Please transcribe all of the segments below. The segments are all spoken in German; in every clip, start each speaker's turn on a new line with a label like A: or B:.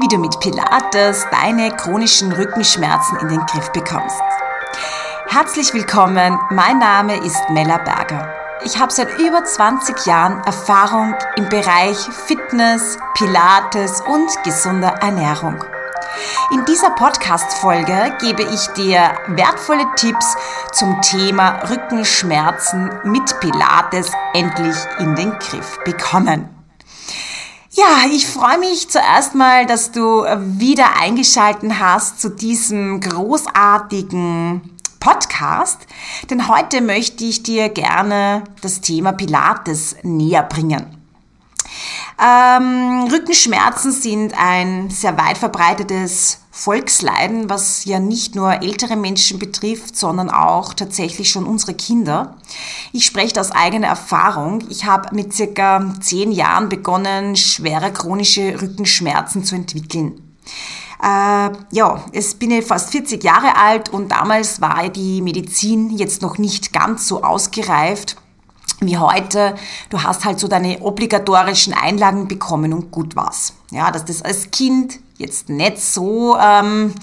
A: wie du mit Pilates deine chronischen Rückenschmerzen in den Griff bekommst. Herzlich willkommen, mein Name ist Mella Berger. Ich habe seit über 20 Jahren Erfahrung im Bereich Fitness, Pilates und gesunder Ernährung. In dieser Podcast-Folge gebe ich dir wertvolle Tipps zum Thema Rückenschmerzen mit Pilates endlich in den Griff bekommen. Ja, ich freue mich zuerst mal, dass du wieder eingeschalten hast zu diesem großartigen Podcast, denn heute möchte ich dir gerne das Thema Pilates näher bringen. Ähm, Rückenschmerzen sind ein sehr weit verbreitetes Volksleiden, was ja nicht nur ältere Menschen betrifft, sondern auch tatsächlich schon unsere Kinder. Ich spreche aus eigener Erfahrung. Ich habe mit circa zehn Jahren begonnen, schwere chronische Rückenschmerzen zu entwickeln. Äh, ja, es bin ich fast 40 Jahre alt und damals war die Medizin jetzt noch nicht ganz so ausgereift wie heute, du hast halt so deine obligatorischen Einlagen bekommen und gut war's. Ja, dass das als Kind jetzt nicht so ähm,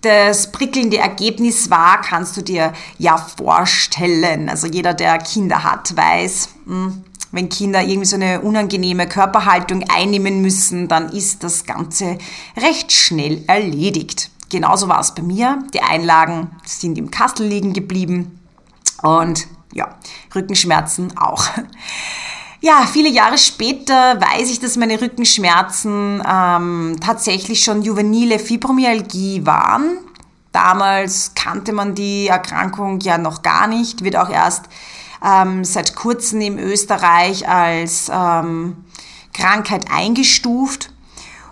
A: das prickelnde Ergebnis war, kannst du dir ja vorstellen. Also jeder, der Kinder hat, weiß, hm, wenn Kinder irgendwie so eine unangenehme Körperhaltung einnehmen müssen, dann ist das Ganze recht schnell erledigt. Genauso war es bei mir. Die Einlagen sind im Kastel liegen geblieben und ja, Rückenschmerzen auch. Ja, viele Jahre später weiß ich, dass meine Rückenschmerzen ähm, tatsächlich schon juvenile Fibromyalgie waren. Damals kannte man die Erkrankung ja noch gar nicht, wird auch erst ähm, seit kurzem in Österreich als ähm, Krankheit eingestuft.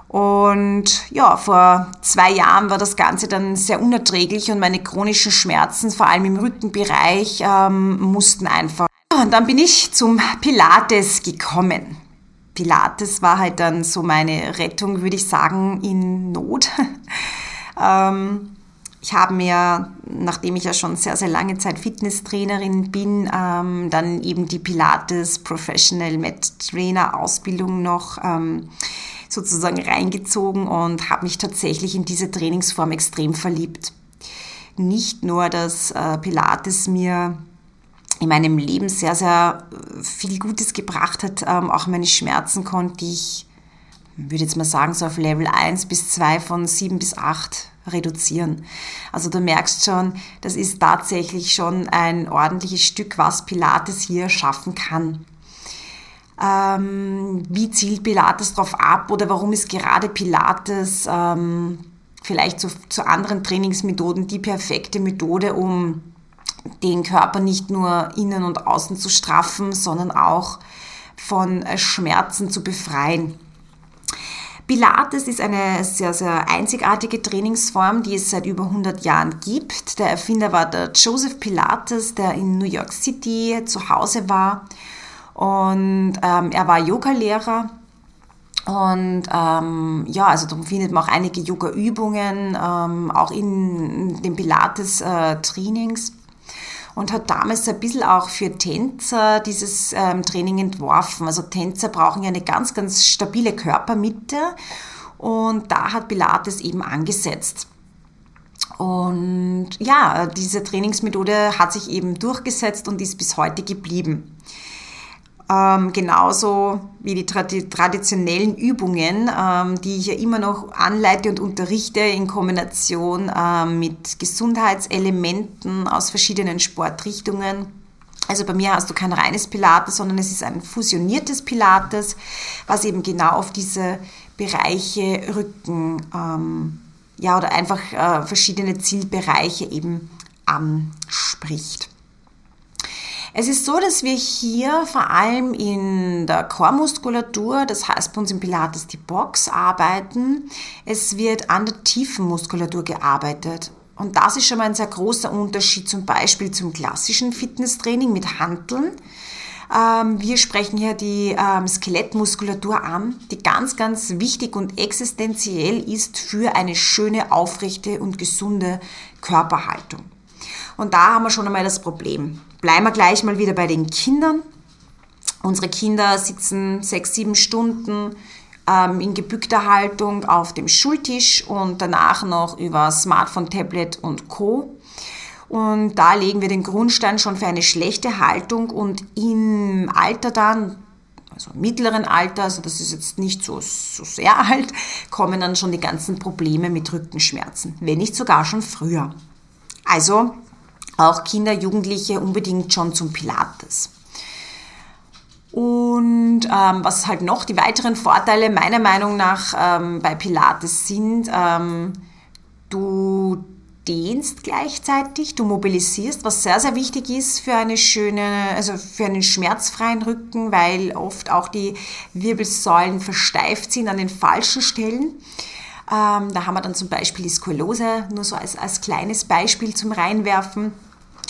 A: Und ja, vor zwei Jahren war das Ganze dann sehr unerträglich und meine chronischen Schmerzen, vor allem im Rückenbereich, ähm, mussten einfach. Und dann bin ich zum Pilates gekommen. Pilates war halt dann so meine Rettung, würde ich sagen, in Not. ähm, ich habe mir, nachdem ich ja schon sehr, sehr lange Zeit Fitnesstrainerin bin, ähm, dann eben die Pilates Professional Med Trainer Ausbildung noch ähm, sozusagen reingezogen und habe mich tatsächlich in diese Trainingsform extrem verliebt. Nicht nur, dass äh, Pilates mir in meinem Leben sehr, sehr äh, viel Gutes gebracht hat, ähm, auch meine Schmerzen konnte ich, würde jetzt mal sagen, so auf Level 1 bis 2 von 7 bis 8 reduzieren. Also du merkst schon, das ist tatsächlich schon ein ordentliches Stück, was Pilates hier schaffen kann ähm, wie zielt Pilates darauf ab oder warum ist gerade Pilates ähm, vielleicht zu, zu anderen Trainingsmethoden die perfekte Methode, um den Körper nicht nur innen und außen zu straffen, sondern auch von Schmerzen zu befreien. Pilates ist eine sehr, sehr einzigartige Trainingsform, die es seit über 100 Jahren gibt. Der Erfinder war der Joseph Pilates, der in New York City zu Hause war und ähm, er war Yoga-Lehrer. Und ähm, ja, also da findet man auch einige Yoga-Übungen, ähm, auch in den Pilates-Trainings. Äh, und hat damals ein bisschen auch für Tänzer dieses ähm, Training entworfen. Also Tänzer brauchen ja eine ganz, ganz stabile Körpermitte und da hat Pilates eben angesetzt. Und ja, diese Trainingsmethode hat sich eben durchgesetzt und ist bis heute geblieben. Ähm, genauso wie die traditionellen Übungen, ähm, die ich ja immer noch anleite und unterrichte in Kombination ähm, mit Gesundheitselementen aus verschiedenen Sportrichtungen. Also bei mir hast du kein reines Pilates, sondern es ist ein fusioniertes Pilates, was eben genau auf diese Bereiche Rücken, ähm, ja, oder einfach äh, verschiedene Zielbereiche eben anspricht. Es ist so, dass wir hier vor allem in der Chormuskulatur, das heißt bei uns im Pilates die Box, arbeiten. Es wird an der tiefen Muskulatur gearbeitet. Und das ist schon mal ein sehr großer Unterschied zum Beispiel zum klassischen Fitnesstraining mit Hanteln. Ähm, wir sprechen hier die ähm, Skelettmuskulatur an, die ganz, ganz wichtig und existenziell ist für eine schöne, aufrechte und gesunde Körperhaltung. Und da haben wir schon einmal das Problem. Bleiben wir gleich mal wieder bei den Kindern. Unsere Kinder sitzen sechs, sieben Stunden ähm, in gebückter Haltung auf dem Schultisch und danach noch über Smartphone, Tablet und Co. Und da legen wir den Grundstein schon für eine schlechte Haltung und im Alter dann, also im mittleren Alter, also das ist jetzt nicht so, so sehr alt, kommen dann schon die ganzen Probleme mit Rückenschmerzen, wenn nicht sogar schon früher. Also auch Kinder, Jugendliche unbedingt schon zum Pilates. Und ähm, was halt noch die weiteren Vorteile meiner Meinung nach ähm, bei Pilates sind, ähm, du dehnst gleichzeitig, du mobilisierst, was sehr, sehr wichtig ist für eine schöne, also für einen schmerzfreien Rücken, weil oft auch die Wirbelsäulen versteift sind an den falschen Stellen. Ähm, da haben wir dann zum Beispiel die Skoliose, nur so als, als kleines Beispiel zum Reinwerfen.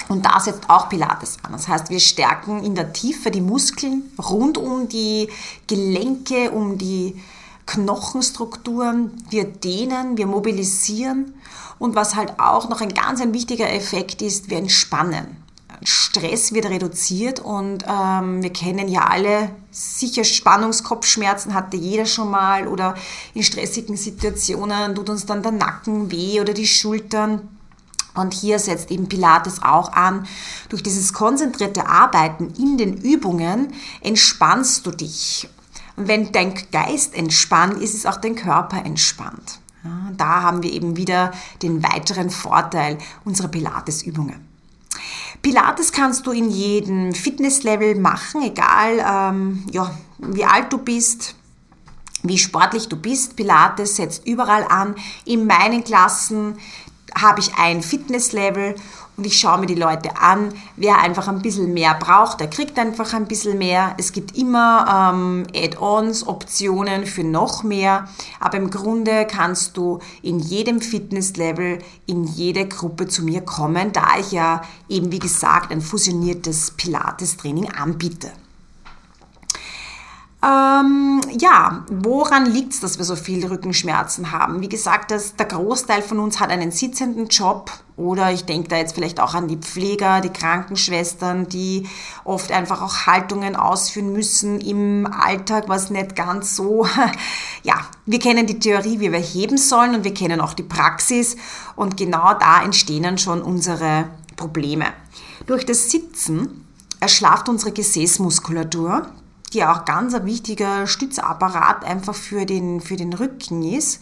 A: Und da setzt auch Pilates an. Das heißt, wir stärken in der Tiefe die Muskeln rund um die Gelenke, um die Knochenstrukturen. Wir dehnen, wir mobilisieren. Und was halt auch noch ein ganz ein wichtiger Effekt ist, wir entspannen. Stress wird reduziert und ähm, wir kennen ja alle sicher Spannungskopfschmerzen hatte jeder schon mal oder in stressigen Situationen tut uns dann der Nacken weh oder die Schultern. Und hier setzt eben Pilates auch an. Durch dieses konzentrierte Arbeiten in den Übungen entspannst du dich. Und wenn dein Geist entspannt, ist es auch dein Körper entspannt. Ja, da haben wir eben wieder den weiteren Vorteil unserer Pilates-Übungen. Pilates kannst du in jedem Fitnesslevel machen, egal ähm, ja, wie alt du bist, wie sportlich du bist. Pilates setzt überall an. In meinen Klassen habe ich ein Fitnesslevel und ich schaue mir die Leute an. Wer einfach ein bisschen mehr braucht, der kriegt einfach ein bisschen mehr. Es gibt immer ähm, Add-ons, Optionen für noch mehr. Aber im Grunde kannst du in jedem Fitnesslevel, in jede Gruppe zu mir kommen, da ich ja eben, wie gesagt, ein fusioniertes Pilates-Training anbiete. Ähm, ja, woran liegt es, dass wir so viel Rückenschmerzen haben? Wie gesagt, das, der Großteil von uns hat einen sitzenden Job oder ich denke da jetzt vielleicht auch an die Pfleger, die Krankenschwestern, die oft einfach auch Haltungen ausführen müssen im Alltag, was nicht ganz so, ja, wir kennen die Theorie, wie wir heben sollen und wir kennen auch die Praxis und genau da entstehen dann schon unsere Probleme. Durch das Sitzen erschlafft unsere Gesäßmuskulatur die auch ganz ein wichtiger Stützapparat einfach für den, für den Rücken ist.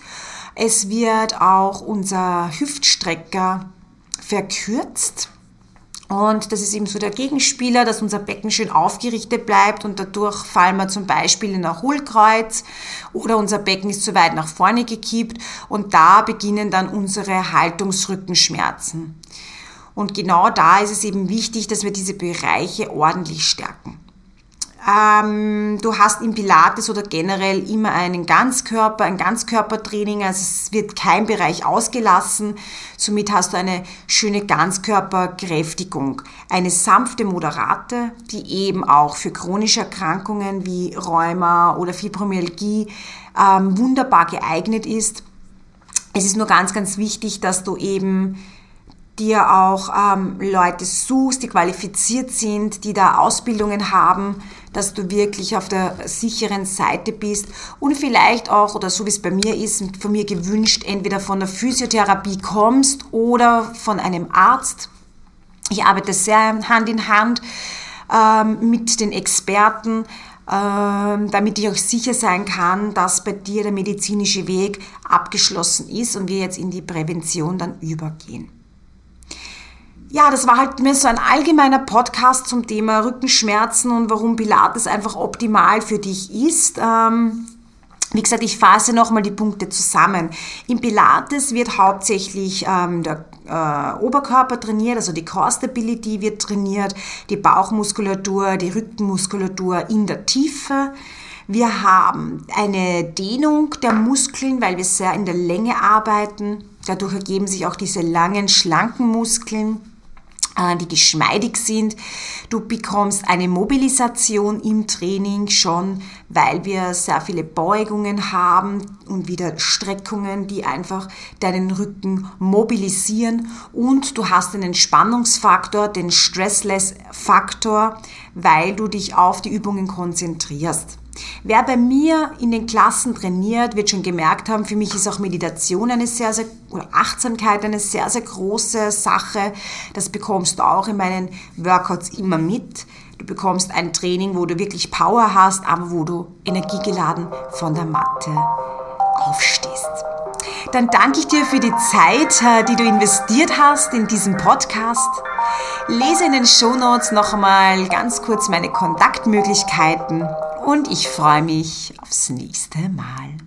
A: Es wird auch unser Hüftstrecker verkürzt. Und das ist eben so der Gegenspieler, dass unser Becken schön aufgerichtet bleibt und dadurch fallen wir zum Beispiel in ein Hohlkreuz oder unser Becken ist zu weit nach vorne gekippt und da beginnen dann unsere Haltungsrückenschmerzen. Und genau da ist es eben wichtig, dass wir diese Bereiche ordentlich stärken. Ähm, du hast im Pilates oder generell immer einen Ganzkörper, ein Ganzkörpertraining, also es wird kein Bereich ausgelassen. Somit hast du eine schöne Ganzkörperkräftigung. Eine sanfte, moderate, die eben auch für chronische Erkrankungen wie Rheuma oder Fibromyalgie ähm, wunderbar geeignet ist. Es ist nur ganz, ganz wichtig, dass du eben dir auch ähm, Leute suchst, die qualifiziert sind, die da Ausbildungen haben, dass du wirklich auf der sicheren Seite bist und vielleicht auch, oder so wie es bei mir ist, von mir gewünscht, entweder von der Physiotherapie kommst oder von einem Arzt. Ich arbeite sehr Hand in Hand ähm, mit den Experten, ähm, damit ich auch sicher sein kann, dass bei dir der medizinische Weg abgeschlossen ist und wir jetzt in die Prävention dann übergehen ja, das war halt mir so ein allgemeiner Podcast zum Thema Rückenschmerzen und warum Pilates einfach optimal für dich ist. Ähm, wie gesagt, ich fasse nochmal die Punkte zusammen. Im Pilates wird hauptsächlich ähm, der äh, Oberkörper trainiert, also die Core Stability wird trainiert, die Bauchmuskulatur, die Rückenmuskulatur in der Tiefe. Wir haben eine Dehnung der Muskeln, weil wir sehr in der Länge arbeiten. Dadurch ergeben sich auch diese langen, schlanken Muskeln. Äh, die geschmeidig sind. Du bekommst eine Mobilisation im Training schon, weil wir sehr viele Beugungen haben und wieder Streckungen, die einfach deinen Rücken mobilisieren. Und du hast den Entspannungsfaktor, den Stressless-Faktor, weil du dich auf die Übungen konzentrierst. Wer bei mir in den Klassen trainiert, wird schon gemerkt haben, für mich ist auch Meditation eine sehr, sehr, oder Achtsamkeit eine sehr, sehr große Sache. Das bekommst du auch in meinen Workouts immer mit. Du bekommst ein Training, wo du wirklich Power hast, aber wo du energiegeladen von der Matte aufstehst. Dann danke ich dir für die Zeit, äh, die du investiert hast in diesen Podcast. Lese in den Show Notes noch einmal ganz kurz meine Kontaktmöglichkeiten und ich freue mich aufs nächste Mal.